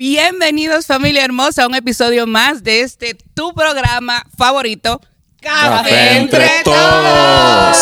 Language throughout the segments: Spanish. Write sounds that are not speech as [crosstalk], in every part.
Bienvenidos familia hermosa a un episodio más de este tu programa favorito, Café, entre todos.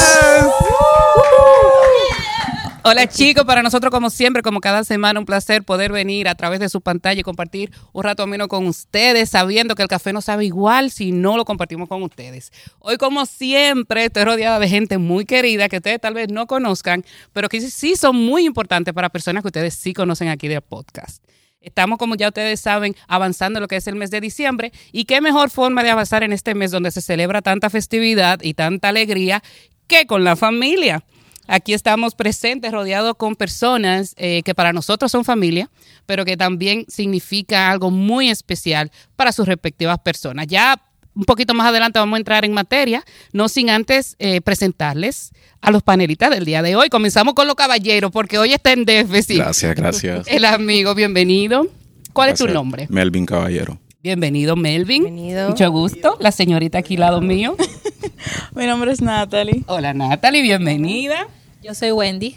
Hola chicos, para nosotros como siempre, como cada semana, un placer poder venir a través de su pantalla y compartir un rato ameno con ustedes, sabiendo que el café no sabe igual si no lo compartimos con ustedes. Hoy como siempre estoy rodeada de gente muy querida que ustedes tal vez no conozcan, pero que sí son muy importantes para personas que ustedes sí conocen aquí del podcast. Estamos, como ya ustedes saben, avanzando en lo que es el mes de diciembre. Y qué mejor forma de avanzar en este mes donde se celebra tanta festividad y tanta alegría que con la familia. Aquí estamos presentes, rodeados con personas eh, que para nosotros son familia, pero que también significa algo muy especial para sus respectivas personas. Ya un poquito más adelante vamos a entrar en materia, no sin antes eh, presentarles a los panelistas del día de hoy. Comenzamos con los caballeros, porque hoy está en déficit. Gracias, gracias. El amigo, bienvenido. ¿Cuál es tu nombre? Melvin Caballero. Bienvenido, Melvin. Bienvenido. Mucho gusto. La señorita aquí al lado mío. [laughs] Mi nombre es Natalie. Hola, Natalie, bienvenida. Yo soy Wendy.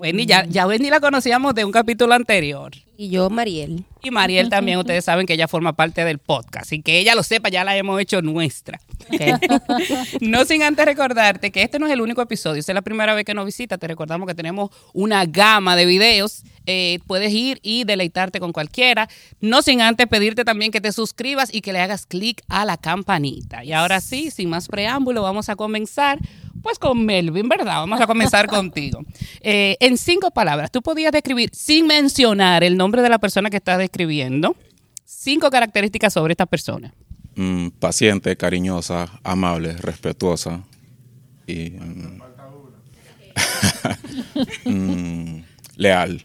Wendy, ya, ya Wendy la conocíamos de un capítulo anterior. Y yo, Mariel. Y Mariel también, ustedes saben que ella forma parte del podcast. Y que ella lo sepa, ya la hemos hecho nuestra. [laughs] no sin antes recordarte que este no es el único episodio. Si es la primera vez que nos visita, te recordamos que tenemos una gama de videos. Eh, puedes ir y deleitarte con cualquiera. No sin antes pedirte también que te suscribas y que le hagas clic a la campanita. Y ahora sí, sin más preámbulo, vamos a comenzar pues con Melvin, ¿verdad? Vamos a comenzar [laughs] contigo. Eh, en cinco palabras, tú podías describir, sin mencionar el nombre de la persona que estás describiendo, cinco características sobre esta persona. Mm, paciente, cariñosa, amable, respetuosa y mm, [laughs] mm, leal.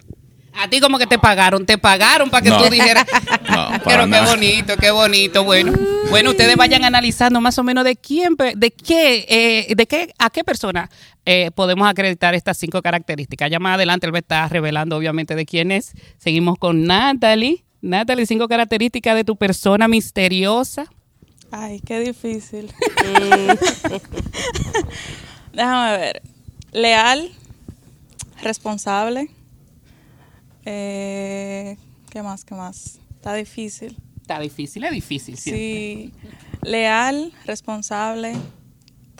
A ti como que te pagaron, te pagaron para que tú dijeras. [laughs] No, [laughs] Pero qué bonito, qué bonito. Bueno, bueno, ustedes vayan analizando más o menos de quién, de qué, eh, de qué, a qué persona eh, podemos acreditar estas cinco características. Ya más adelante él va a estar revelando obviamente de quién es. Seguimos con Natalie. Natalie, cinco características de tu persona misteriosa. Ay, qué difícil. [laughs] Déjame ver. Leal, responsable. Eh, ¿Qué más? ¿Qué más? Está difícil. Está difícil, es difícil. siempre. Sí. Leal, responsable,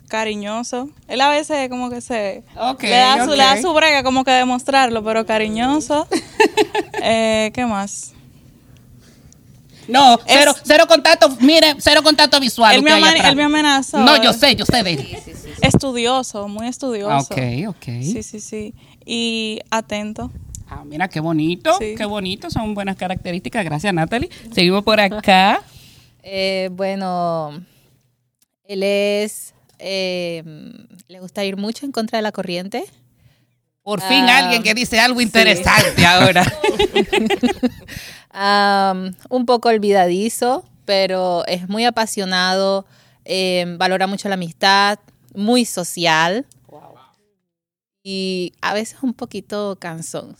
cariñoso. Él a veces como que se... Le, da su, ok. le da su brega como que demostrarlo, pero cariñoso. [laughs] Eh, ¿Qué más? No, Es- cero, cero contacto, mire, cero contacto visual. Me, él me amenazó. No, yo sé, yo sé de él. Estudioso, muy estudioso. Ok, ok. Sí, sí, sí. Y atento. Ah, mira, qué bonito, Sí. qué bonito, son buenas características. Gracias, Natalie. Seguimos por acá. [laughs] Eh, bueno, él es. eh, le gusta ir mucho en contra de la corriente. Por fin Ah, alguien que dice algo interesante ahora. [laughs] Un poco olvidadizo, pero es muy apasionado. eh, valora mucho la amistad, muy social. Y a veces un poquito cansón.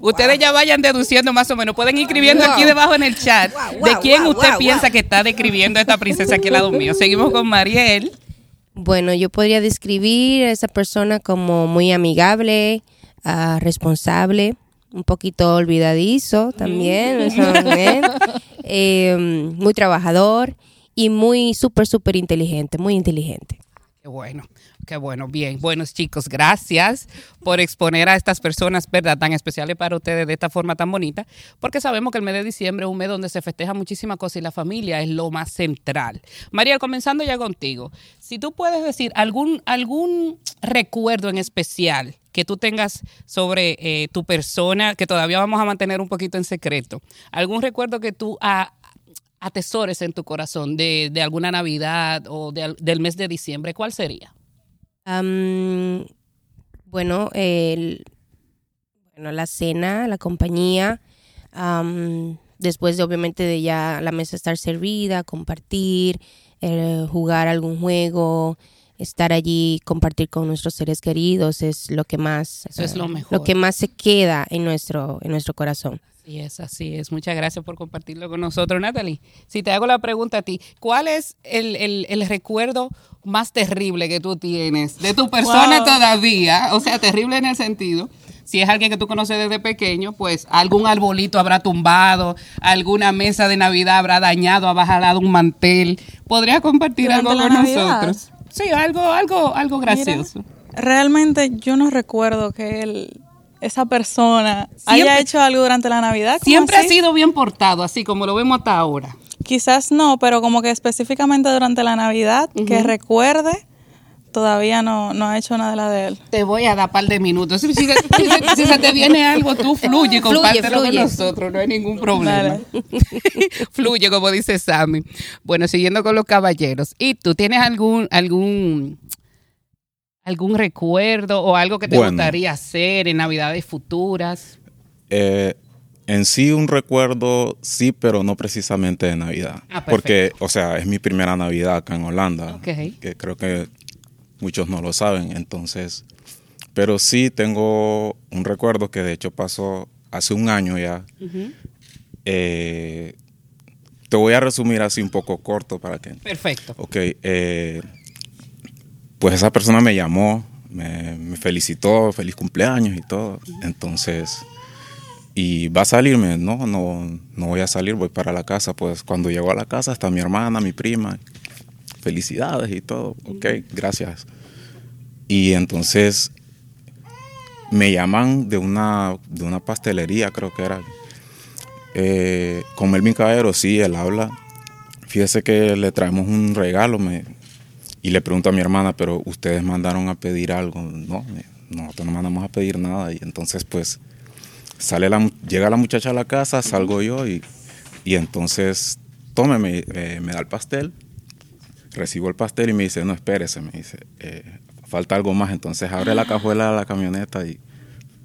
Ustedes ya vayan deduciendo más o menos. Pueden ir escribiendo aquí debajo en el chat Wow, de quién wow, usted wow, piensa que está describiendo a esta princesa aquí al lado mío. Seguimos con Mariel. Bueno, yo podría describir a esa persona como muy amigable, ah, responsable, un poquito olvidadizo también, eso [laughs] eh, muy trabajador y muy súper, súper inteligente, muy inteligente. Qué bueno, qué bueno, bien. Buenos chicos, gracias por exponer a estas personas, ¿verdad?, tan especiales para ustedes de esta forma tan bonita, porque sabemos que el mes de diciembre es un mes donde se festeja muchísimas cosas y la familia es lo más central. María, comenzando ya contigo, si tú puedes decir algún, algún recuerdo en especial que tú tengas sobre eh, tu persona, que todavía vamos a mantener un poquito en secreto, algún recuerdo que tú atesores en tu corazón de, de alguna Navidad o del mes de diciembre, ¿cuál sería? Am, bueno, el, bueno, la cena, la compañía, am, después de obviamente de ya la mesa estar servida, compartir, eh, jugar algún juego, estar allí, compartir con nuestros seres queridos es lo que más, Eso es lo mejor. lo que más se queda en nuestro, en nuestro corazón. Así es, así es. Muchas gracias por compartirlo con nosotros, Natalie. Si te hago la pregunta a ti, ¿cuál es el, el- el recuerdo más terrible que tú tienes de tu persona Wow. todavía? O sea, terrible en el sentido Si es alguien que tú conoces desde pequeño, pues algún arbolito habrá tumbado, alguna mesa de Navidad habrá dañado, habrá jalado un mantel. ¿Podría compartir Durante algo con Navidad. nosotros? Sí, algo, algo, algo gracioso. Realmente yo no recuerdo que él, esa persona Siempre- haya hecho algo durante la Navidad. ¿cómo Siempre ha sido bien portado, así como lo vemos hasta ahora. Quizás no, pero como que específicamente durante la Navidad, que recuerde, todavía no, no ha hecho nada de él. Te voy a dar par de minutos. Si, si- si- si- si se te viene algo, tú fluye, compártelo con fluye. nosotros, no hay ningún problema. [laughs] Fluye, como dice Sammy. Bueno, siguiendo con los caballeros. ¿Y tú tienes algún, algún, algún recuerdo o algo que te Bueno. gustaría hacer en Navidades futuras? Eh, en sí un recuerdo, sí, pero no precisamente de Navidad. Ah, porque, o sea, es mi primera Navidad acá en Holanda. Que creo que muchos no lo saben. Entonces, pero sí tengo un recuerdo que de hecho pasó hace un año ya. Eh, te voy a resumir así un poco corto para que Perfecto. Ok, eh, pues esa persona me llamó, me, felicitó, feliz cumpleaños y todo. Entonces, y va a salirme, no, no, no voy a salir, voy para la casa. Pues cuando llego a la casa está mi hermana, mi prima, felicidades y todo. Ok, gracias. Y entonces me llaman de una, de una pastelería, creo que era. Eh, con Melvin Caballero, sí, él habla. Fíjese que le traemos un regalo me, y le pregunto a mi hermana, pero ustedes mandaron a pedir algo. No, nosotros no mandamos a pedir nada. Y entonces, pues, sale la, llega la muchacha a la casa, salgo yo y, y entonces, tómeme, eh, me da el pastel. Recibo el pastel y me dice, no, espérese, me dice, eh, falta algo más. Entonces abre la cajuela de la camioneta y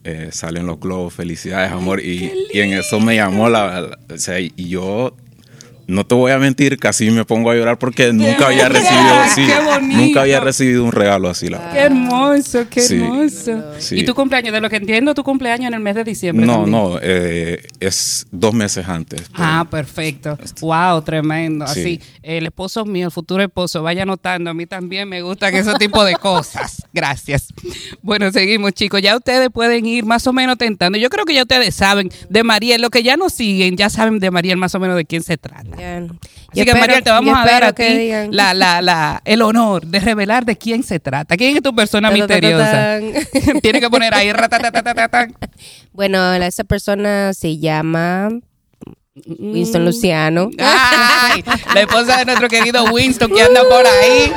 eh, salen los globos, felicidades, amor. Y, y en eso me llamó la, la- o sea, y yo no te voy a mentir, casi me pongo a llorar porque nunca había recibido, sí, ¡Qué bonito! nunca había recibido un regalo así, la verdad. Qué hermoso, qué Sí. hermoso. Sí. ¿Y tu cumpleaños? De lo que entiendo, tu cumpleaños en el mes de diciembre. No, también. no, eh, es dos meses antes. pero- Ah, perfecto. Wow, tremendo. Sí. Así, el esposo mío, el futuro esposo, vaya notando, a mí también me gustan ese tipo de cosas. [laughs] Gracias. Bueno, seguimos, chicos. Ya ustedes pueden ir más o menos tentando. Yo creo que ya ustedes saben de Mariel, lo que ya nos siguen, ya saben de Mariel más o menos de quién se trata. Así Yo que, Mariel, te vamos a dar a ti la, la, la, el honor de revelar de quién se trata. ¿Quién es tu persona Ta, ta, ta, ta, misteriosa? [laughs] Tiene que poner ahí. [laughs] Bueno, esa persona se llama Winston Luciano. Ay, la esposa de nuestro querido Winston que anda por ahí.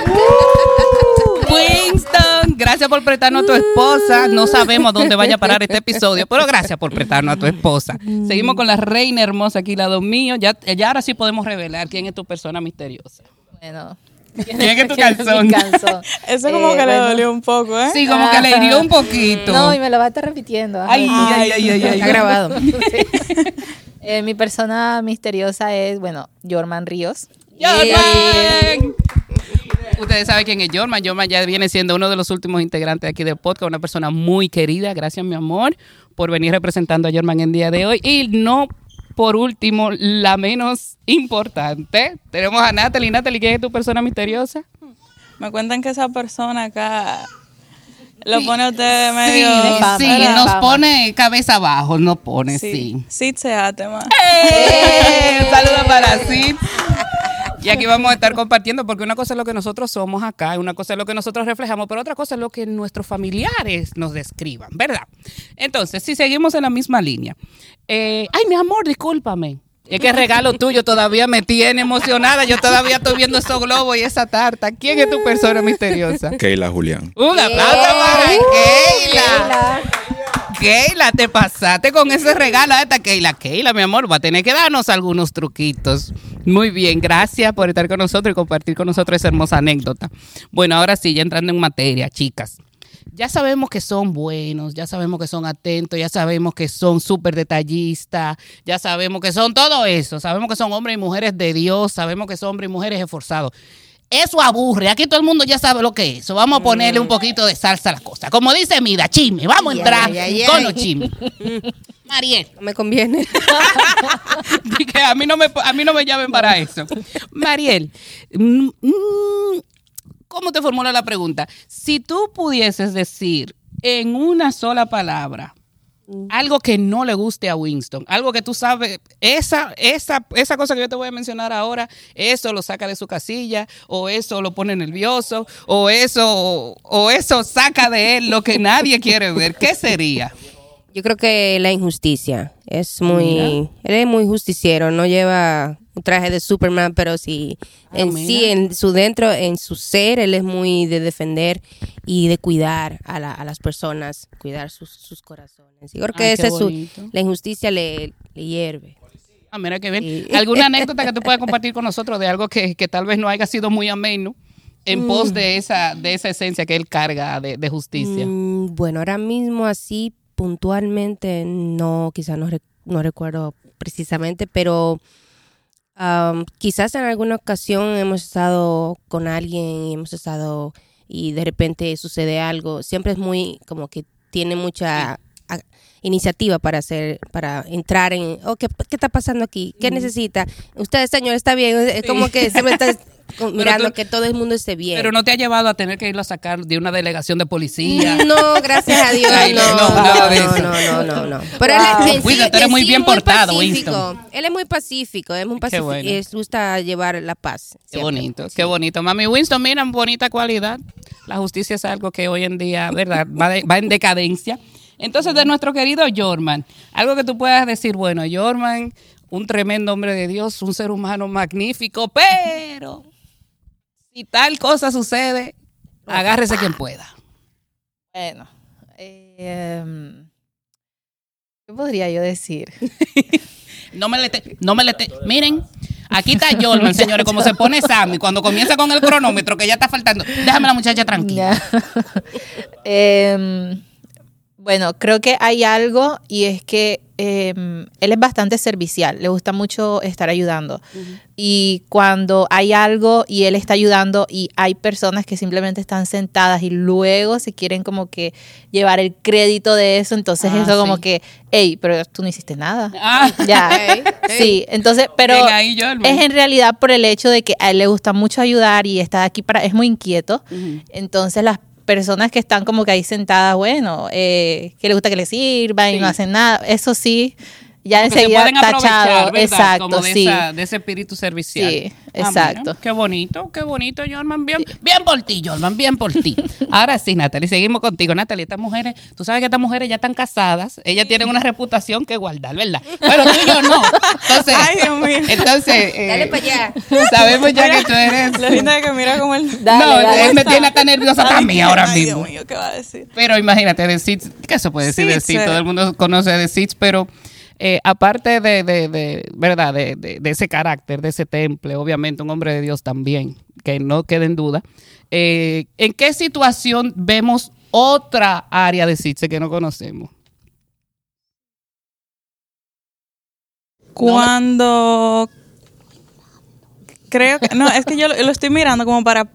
[laughs] Winston, gracias por prestarnos a tu esposa. No sabemos dónde vaya a parar este episodio, pero gracias por prestarnos a tu esposa. Seguimos con la reina hermosa aquí, lado mío. Ya, ya ahora sí podemos revelar quién es tu persona misteriosa. Bueno. ¿Quién es tu ¿Quién es calzón? Eso como Eh, que le bueno. dolió un poco, ¿eh? Sí, como que le hirió un poquito. No, y me lo va a estar repitiendo. Ay, ay, ay, ay, ay. Está grabado. Eh, mi persona misteriosa es, bueno, Jorman Ríos. Jorman. Ustedes saben quién es Jorman. Jorman ya viene siendo uno de los últimos integrantes aquí del podcast, una persona muy querida. Gracias, mi amor, por venir representando a Jorman en el día de hoy. Y no por último, la menos importante, tenemos a Natalie. Natalie, ¿quién es tu persona misteriosa? Me cuentan que esa persona acá lo pone usted Sí, medio... fama, sí, nos fama. pone cabeza abajo, nos pone, sí. Sí, sí se más. ¡Eh! [laughs] Un saludo para Sid. Y aquí vamos a estar compartiendo, porque una cosa es lo que nosotros somos acá, una cosa es lo que nosotros reflejamos, pero otra cosa es lo que nuestros familiares nos describan, ¿verdad? Entonces, si seguimos en la misma línea. eh, ay, mi amor, discúlpame. Es que el regalo tuyo todavía me tiene emocionada. Yo todavía estoy viendo esos globos y esa tarta. ¿Quién es tu persona misteriosa? Keila Julián. Un aplauso para Keila. Keila, te pasaste con ese regalo a esta Keila. Keila, mi amor, va a tener que darnos algunos truquitos. Muy bien, gracias por estar con nosotros y compartir con nosotros esa hermosa anécdota. Bueno, ahora sí, ya entrando en materia, chicas. Ya sabemos que son buenos, ya sabemos que son atentos, ya sabemos que son súper detallistas, ya sabemos que son todo eso, sabemos que son hombres y mujeres de Dios, sabemos que son hombres y mujeres esforzados. Eso aburre, aquí todo el mundo ya sabe lo que es. Vamos a ponerle un poquito de salsa a la cosa. Como dice Mida, chisme, vamos a entrar con los chismes. [laughs] Mariel, No me conviene. [laughs] que a mí no me, a mí no me llamen para eso. Mariel, mm, mm, ¿cómo te formula la pregunta? Si tú pudieses decir en una sola palabra algo que no le guste a Winston, algo que tú sabes, esa, esa, esa cosa que yo te voy a mencionar ahora, eso lo saca de su casilla, o eso lo pone nervioso, o eso, o, o eso saca de él lo que nadie quiere ver. ¿Qué sería? Yo creo que la injusticia es muy, él es muy justiciero, no lleva un traje de Superman, pero sí, Ah, en mira. sí, en su dentro, en su ser, él es muy de defender y de cuidar a, la- a las personas, cuidar sus, sus corazones. Yo creo que Ay, esa es su, la injusticia le, le hierve. Ah, mira qué bien. Sí. [laughs] ¿Alguna anécdota que tú puedas compartir con nosotros de algo que, que tal vez no haya sido muy ameno en pos de esa, de esa esencia que él carga de, de justicia? Mm, bueno, ahora mismo así puntualmente no, quizás no, no recuerdo precisamente, pero am, quizás en alguna ocasión hemos estado con alguien y hemos estado y de repente sucede algo. Siempre es muy como que tiene mucha a- iniciativa para hacer, para entrar en, oh, ¿qué, qué está pasando aquí? ¿Qué necesita? Usted, señor, está bien. Es como que siempre está mirando tú- que todo el mundo esté bien. Pero no te ha llevado a tener que irlo a sacar de una delegación de policía. [laughs] No, gracias a Dios, no, no, no, no, no, no, no, no. Pero Wow. él es- sí, eres muy sí bien es muy portado. Winston. Él es muy pacífico, es muy pacífico, bueno. y le gusta llevar la paz. Qué siempre. bonito, qué bonito. Mami Winston, mira, bonita cualidad. La justicia es algo que hoy en día, ¿verdad? Va, de- va en decadencia. Entonces, de nuestro querido Jorman, algo que tú puedas decir, bueno, Jorman, un tremendo hombre de Dios, un ser humano magnífico, pero si tal cosa sucede, agárrese quien pueda. Bueno, eh, em, ¿qué podría yo decir? [laughs] No me le te- no me le te- miren, aquí está Jorman, señores, como se pone Sammy cuando comienza con el cronómetro que ya está faltando. Déjame la muchacha tranquila. [laughs] Bueno, creo que hay algo y es que em, él es bastante servicial, le gusta mucho estar ayudando. Y cuando hay algo y él está ayudando y hay personas que simplemente están sentadas y luego se quieren como que llevar el crédito de eso, entonces Ah, eso como que, hey, pero tú no hiciste nada. [laughs] Ah, Ya, [laughs] sí, entonces, pero es en realidad por el hecho de que a él le gusta mucho ayudar y está aquí para, es muy inquieto. Entonces las personas que están como que ahí sentadas, bueno, eh, que le gusta que le sirvan y no hacen nada, eso sí, ya Porque se enseguida pueden aprovechar, tachado. ¿verdad? Exacto, Como de, sí. esa- de ese espíritu servicial. Sí, Ah, exacto. qué bonito, qué bonito, Jorman. Bien, bien por ti, Jorman, bien por ti. [laughs] Ahora sí, Natalie, seguimos contigo. Natalie, estas mujeres, tú sabes que estas mujeres ya están casadas, ellas tienen una reputación que guardar, ¿verdad? Pero tú y yo no. Entonces, Ay, Dios mío. entonces [laughs] eh, Dale para allá. sabemos ya que tú eres... Lo lindo es que mira como él. Dale, no, dale. él me tiene hasta nerviosa también ahora Ay, mismo. Dios mío, ¿qué va a decir? Pero imagínate, de Sitz, ¿qué se puede decir de Sitz, Sitz? eh. Todo el mundo conoce de Sitz, pero eh, aparte de, de, de- ¿verdad? De, de- ese carácter, de ese temple, obviamente un hombre de Dios también, que no quede en duda. eh, ¿En qué situación vemos otra área de Sitz que no conocemos? Cuando creo que no, es que yo lo, lo estoy mirando como para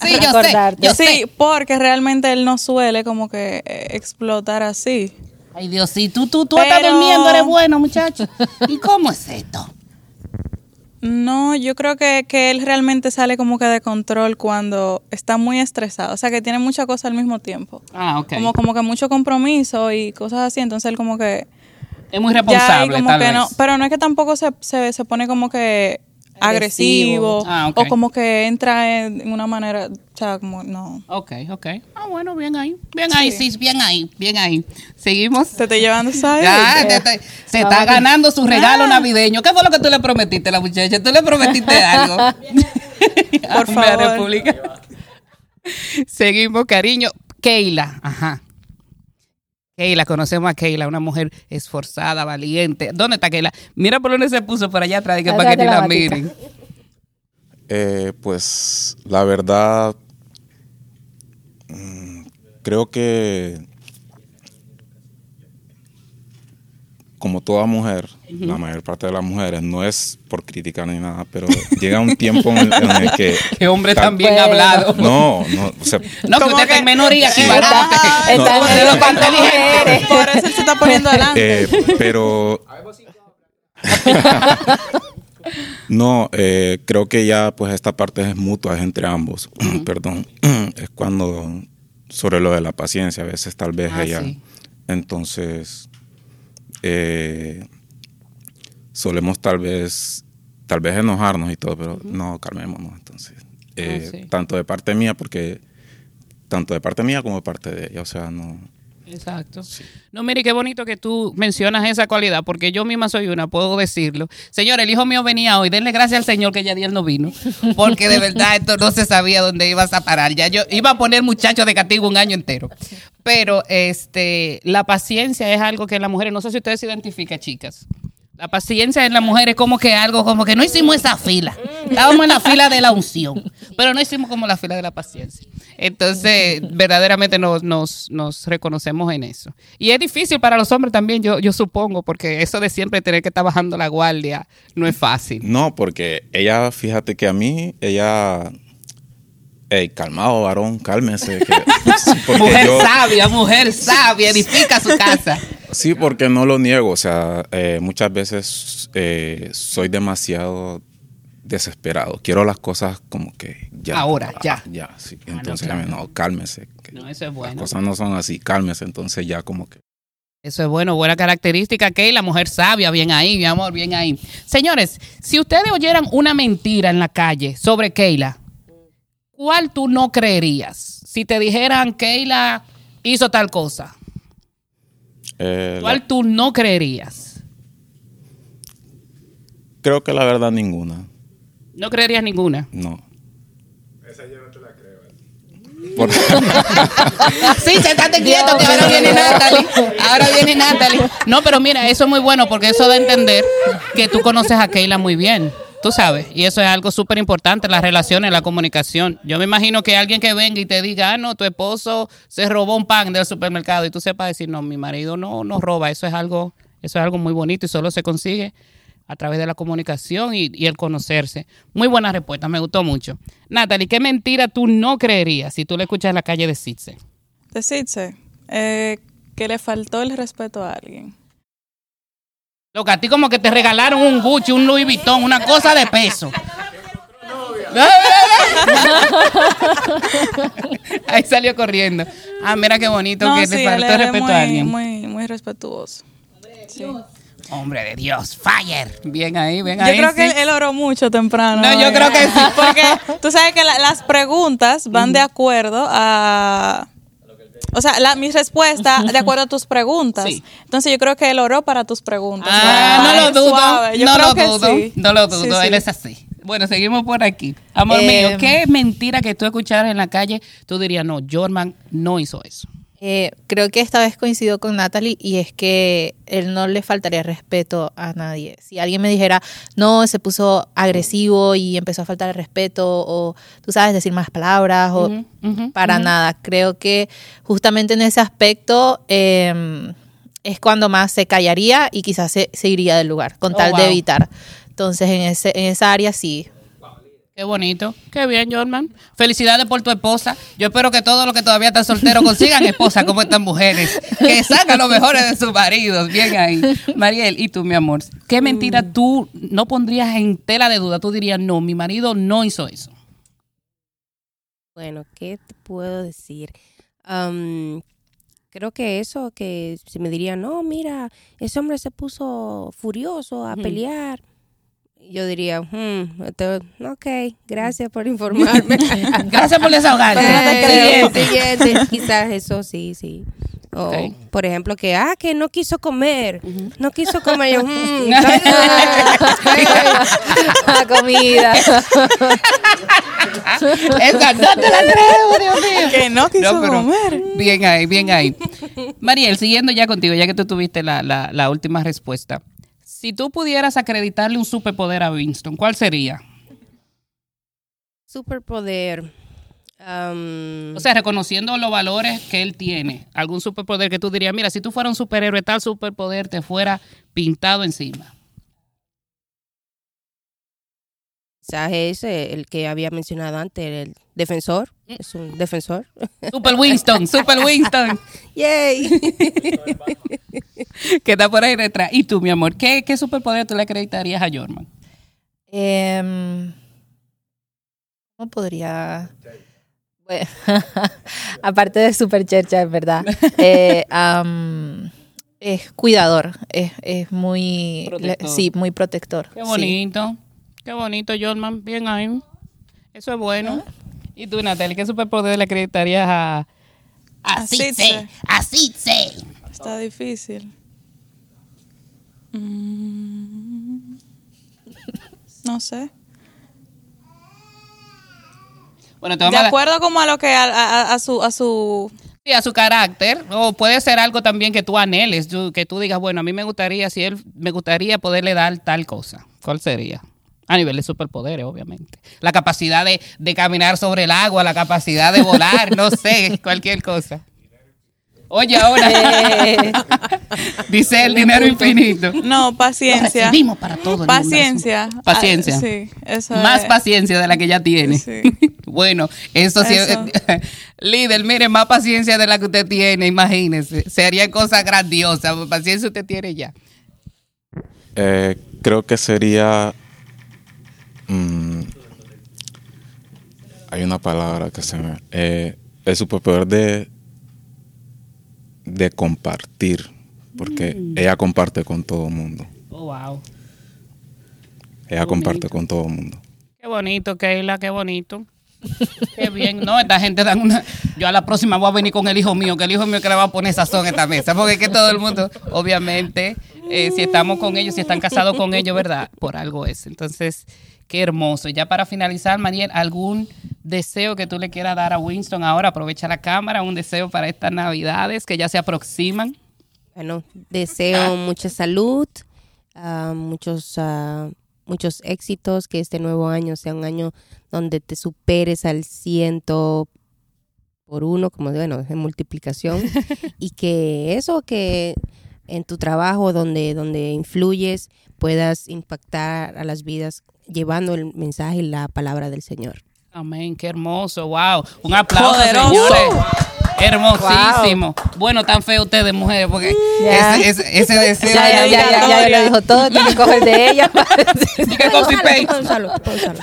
Sí, yo sé, recordarte. yo sí, sé. porque realmente él no suele como que eh, explotar así. Ay, Dios, si tú, tú, tú estás Pero- durmiendo, eres bueno, muchacho. ¿Y cómo es esto? No, yo creo que, que él realmente sale como que de control cuando está muy estresado, o sea que tiene muchas cosas al mismo tiempo. Ah, ok. Como, como que mucho compromiso y cosas así, entonces él como que es muy ya responsable, como tal que vez. no, pero no es que tampoco se, se, se pone como que agresivo, Agresivo. Ah, o como que entra en, en una manera, o sea, como no. Ok, ok. Ah, bueno, bien ahí. Bien ahí, sí, bien ahí, bien ahí. Seguimos. Te estoy llevando, ¿sabes? Ya, te- te- se está ganando su regalo navideño. ¿Qué fue lo que tú le prometiste a la muchacha? ¿Tú le prometiste [laughs] algo? Por [laughs] favor. República. Seguimos, cariño. Keila, ajá. Keila, conocemos a Keila, una mujer esforzada, valiente. ¿Dónde está Keila? Mira por dónde se puso, por allá atrás, de que para que ni la la miren. Eh, pues la verdad, mm, creo que como toda mujer, la mayor parte de las mujeres, no es por criticar ni nada, pero [laughs] llega un tiempo en el, en el que... [laughs] Qué hombre tan bien Bueno. hablado. [laughs] No, no, o sea, No, que usted está en que- minoría aquí, Sí. No. inteligentes. Por eso se está poniendo adelante. Eh, pero no, eh, creo que ya pues esta parte es mutua, es entre ambos. [clears throat] Perdón, [clears throat] es cuando sobre lo de la paciencia, a veces tal vez Ah, ella. sí. Entonces, eh, solemos tal vez, tal vez enojarnos y todo, pero no, calmémonos. Entonces, eh, Ah, sí. tanto de parte mía, porque tanto de parte mía como de parte de ella, o sea, no. Exacto. No, mire, qué bonito que tú mencionas esa cualidad, porque yo misma soy una, puedo decirlo. Señor, el hijo mío venía hoy, denle gracias al Señor que ya día no vino, porque de verdad esto no se sabía dónde ibas a parar. Ya yo iba a poner muchachos de castigo un año entero. Pero este, la paciencia es algo que las mujeres, no sé si ustedes se identifican, chicas. La paciencia en la mujer es como que algo, como que no hicimos esa fila. Estábamos en la fila de la unción, pero no hicimos como la fila de la paciencia. Entonces, verdaderamente nos, nos, nos reconocemos en eso. Y es difícil para los hombres también, yo, yo supongo, porque eso de siempre tener que estar bajando la guardia no es fácil. No, porque ella, fíjate que a mí, ella. Ey, calmado, varón, cálmese. que- [laughs] Mujer yo- sabia, mujer sabia, edifica su casa. Sí, porque no lo niego. O sea, eh, muchas veces eh, soy demasiado desesperado. Quiero las cosas como que ya. Ahora, ya. Ah, Ya, sí. Ah, no, Entonces, claro. no, cálmese. que No, eso es Las bueno. cosas no son así, cálmese. Entonces, ya como que. Eso es bueno, buena característica, Keila, mujer sabia, bien ahí, mi amor, bien ahí. Señores, si ustedes oyeran una mentira en la calle sobre Keila, ¿cuál tú no creerías? Si te dijeran Keila hizo tal cosa, eh, la- ¿cuál tú no creerías? creo que la verdad, ninguna. No creerías ninguna. No. Por- [laughs] Sí, se está quieto que ahora viene Natalie. Ahora viene Natalie. No, pero mira, eso es muy bueno porque eso da a entender que tú conoces a Keila muy bien. Tú sabes, y eso es algo súper importante, las relaciones, la comunicación. Yo me imagino que alguien que venga y te diga, ah, no, tu esposo se robó un pan del supermercado y tú sepas decir, no, mi marido no, no roba. Eso es algo, eso es algo muy bonito y solo se consigue a través de la comunicación y, y el conocerse. Muy buena respuesta, me gustó mucho. Natalie, ¿qué mentira tú no creerías si tú le escuchas en la calle de Sitze? Decirse eh, que le faltó el respeto a alguien. Loca, a ti como que te regalaron un Gucci, un Louis Vuitton, una cosa de peso. [laughs] Ahí salió corriendo. Ah, mira qué bonito No, que sí, le faltó respeto muy, a alguien. muy, muy respetuoso. Sí. Yo Hombre de Dios, fire. Bien ahí, bien ahí. creo sí. que él, él oró mucho temprano. No, yo eh. creo que sí. [laughs] Porque tú sabes que la- las preguntas van de acuerdo a... O sea, la, mi respuesta de acuerdo a tus preguntas. Sí. Entonces yo creo que él oró para tus preguntas. Ah, no lo dudo. no lo dudo. sí. No lo dudo. Sí, sí. Él es así. Bueno, seguimos por aquí. Amor Eh, mío, ¿qué mentira que tú escucharas en la calle? Tú dirías, no, Jorman no hizo eso. Eh, creo que esta vez coincido con Natalie y es que él no le faltaría respeto a nadie. Si alguien me dijera, no, se puso agresivo y empezó a faltar el respeto o tú sabes decir más palabras o para nada. Creo que justamente en ese aspecto eh, es cuando más se callaría y quizás se, se iría del lugar con Oh, tal wow. de evitar. Entonces en, ese, en esa área sí. Qué bonito. Qué bien, Jorman. Felicidades por tu esposa. Yo espero que todos los que todavía están solteros consigan esposa como estas mujeres. Que sacan lo mejores de sus maridos. Bien ahí. Mariel, ¿y tú, mi amor? ¿Qué mentira tú no pondrías en tela de duda? Tú dirías, no, mi marido no hizo eso. Bueno, ¿qué te puedo decir? Creo que eso, que se me diría, no, mira, ese hombre se puso furioso a Ujú. pelear. Yo diría, hmm, ok, gracias por informarme. [laughs] Gracias por desahogarte. Eh, siguiente, siguiente. Quizás eso sí, sí. O, por ejemplo, que, ah, que no quiso comer. No quiso comer. Yo, [laughs] "Mm, La comida. Esa no te la creo, Dios mío. [laughs] Que no quiso No, comer. Bien ahí, bien ahí. Mariel, siguiendo ya contigo, ya que tú tuviste la, la- la última respuesta. Si tú pudieras acreditarle un superpoder a Winston, ¿cuál sería? Superpoder. Am, O sea, reconociendo los valores que él tiene. Algún superpoder que tú dirías, mira, si tú fueras un superhéroe, tal superpoder te fuera pintado encima. quizás es eh, el que había mencionado antes, el defensor. Es un defensor. Super Winston, Super Winston, [laughs] Yay. [laughs] que está por ahí detrás. Y tú, mi amor, ¿qué, qué superpoder tú le acreditarías a Jorman? Em, ¿Cómo podría? Bueno, [laughs] aparte de super chercha, es verdad. Eh, es cuidador, es, es muy, Protector. le- sí, muy protector. Qué sí. bonito. Qué bonito, Jorman. Bien ahí. Eso es bueno. ¿Y tú, Natalie, qué superpoder le acreditarías a... Así sé, así sé. Está difícil. Mm. No sé. Bueno, te De a acuerdo como a lo que a, a- a su a su Sí, a su carácter, o puede ser algo también que tú anheles, que tú digas, bueno, a mí me gustaría, si él me gustaría poderle dar tal cosa. ¿Cuál sería? A nivel de superpoderes, obviamente. La capacidad de, de caminar sobre el agua, la capacidad de volar, no sé, [laughs] cualquier cosa. Oye, ahora Eh, [laughs] dice el dinero infinito. no paciencia. Recibimos para todo. el Paciencia. mundo. Paciencia. Ah, sí, eso Más es. paciencia de la que ya tiene. Sí. [laughs] bueno, eso sí. Eso. Líder, mire, más paciencia de la que usted tiene, imagínese. Sería cosa grandiosa. Paciencia usted tiene ya. Eh, creo que sería. Mm, hay una palabra que se me. eh, el superpoder de. de compartir. Porque ella comparte con todo el mundo. Oh, wow. Ella comparte con todo el mundo. Qué bonito, Keila, qué bonito. Qué bien, no, esta gente dan una. Yo a la próxima voy a venir con el hijo mío, que el hijo mío que le va a poner sazón a esta mesa, porque es que todo el mundo, obviamente, eh, si estamos con ellos, si están casados con ellos, ¿verdad? Por algo es. Entonces, qué hermoso. Ya para finalizar, Mariel, ¿algún deseo que tú le quieras dar a Winston ahora? Aprovecha la cámara, un deseo para estas navidades que ya se aproximan. Bueno, deseo [laughs] mucha salud, ah, muchos, ah, muchos éxitos, que este nuevo año sea un año donde te superes al ciento por uno, como bueno, en multiplicación, [laughs] y que eso que en tu trabajo donde, donde influyes puedas impactar a las vidas llevando el mensaje y la palabra del Señor. Amén, qué hermoso, wow. Un aplauso, Poderoso. señores. Hermosísimo. Bueno, tan feo ustedes, mujeres, porque Ya. ese, ese, ese deseo ya, ya, ya, ya, ya, ya lo dijo todo, tiene que coger de ella. [laughs] Y que copy paste. Pónsalo, pónsalo.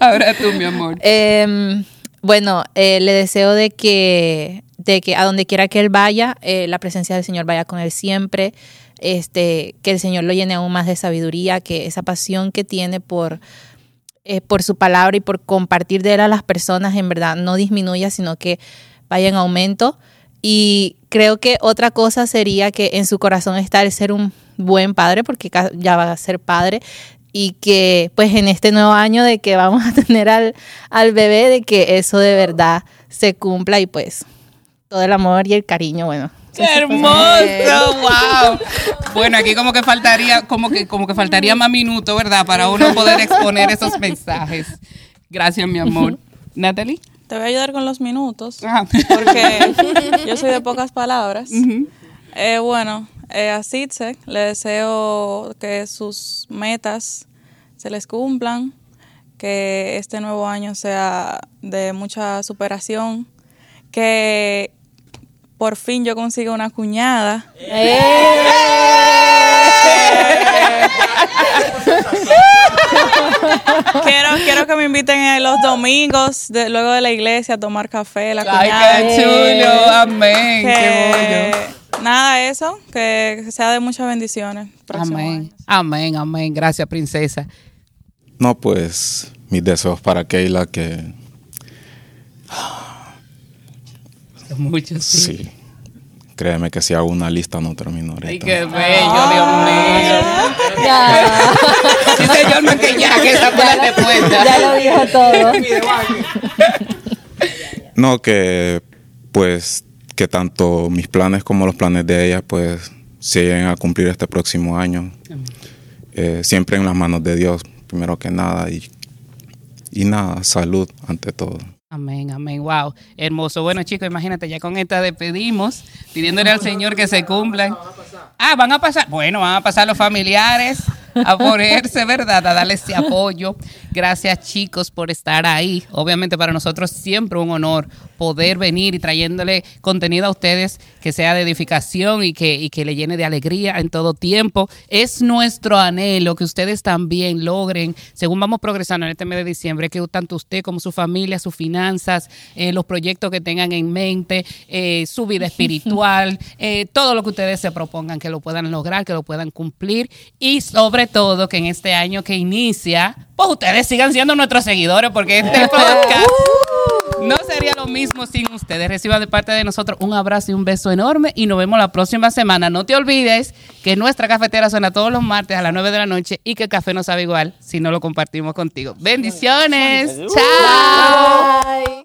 Ahora tú, mi amor. Em, bueno, eh, le deseo de que, de que a donde quiera que él vaya, eh, la presencia del Señor vaya con él siempre. Este, que el Señor lo llene aún más de sabiduría, que esa pasión que tiene por, eh, por su palabra y por compartir de él a las personas, en verdad, no disminuya, sino que vaya en aumento. Y creo que otra cosa sería que en su corazón está el ser un buen padre, porque ya va a ser padre, y que pues en este nuevo año de que vamos a [laughs] tener al, al bebé, de que eso de verdad se cumpla y pues todo el amor y el cariño, bueno. ¡Qué hermoso! ¡Wow! [laughs] Bueno, aquí como que faltaría, como que, como que faltaría más minutos, ¿verdad? Para uno poder exponer esos mensajes. Gracias, mi amor. Natalie. Te voy a ayudar con los minutos. Ajá. porque yo soy de pocas palabras. Eh, bueno, eh, a Sitzek le deseo que sus metas se les cumplan, que este nuevo año sea de mucha superación, que por fin yo consiga una cuñada. quiero, quiero que me inviten en los domingos, de- luego de la iglesia, a tomar café, la ¡Ay, cuñada. qué chulo! ¡Amén! ¡Qué bollo! nada eso, que sea de muchas bendiciones. Amén. año. Amén, amén. Gracias, princesa. No, pues mis deseos para Keila que [laughs] Mucho, sí. sí. Créeme que si hago una lista no termino ahorita. Ay, qué bello, Dios mío. Ya, Dice Jorman que ya, que esa fue la respuesta. ya lo dijo todo. [laughs] No, que pues que tanto mis planes como los planes de ella pues se lleguen a cumplir este próximo año. Eh, siempre en las manos de Dios, primero que nada. Y, y nada, salud ante todo. Amén, amén, wow, hermoso. Bueno, chicos, imagínate, ya con esta despedimos, pidiéndole al Señor que se cumplan. Ah, van a pasar, bueno, van a pasar los familiares, a ponerse, ¿verdad? A darle ese apoyo. Gracias, chicos, por estar ahí. Obviamente para nosotros siempre un honor poder venir y trayéndole contenido a ustedes que sea de edificación y que, y que le llene de alegría en todo tiempo. Es nuestro anhelo que ustedes también logren, según vamos progresando en este mes de diciembre, que tanto usted como su familia, sus finanzas, eh, los proyectos que tengan en mente, eh, su vida [laughs] espiritual, eh, todo lo que ustedes se propongan, que lo puedan lograr, que lo puedan cumplir y sobre todo que en este año que inicia, pues ustedes sigan siendo nuestros seguidores porque este [laughs] podcast no sería lo mismo sin ustedes. Reciban de parte de nosotros un abrazo y un beso enorme y nos vemos la próxima semana. No te olvides que nuestra cafetera suena todos los martes a las 9 de la noche y que el café no sabe igual si no lo compartimos contigo. Bendiciones. Chao.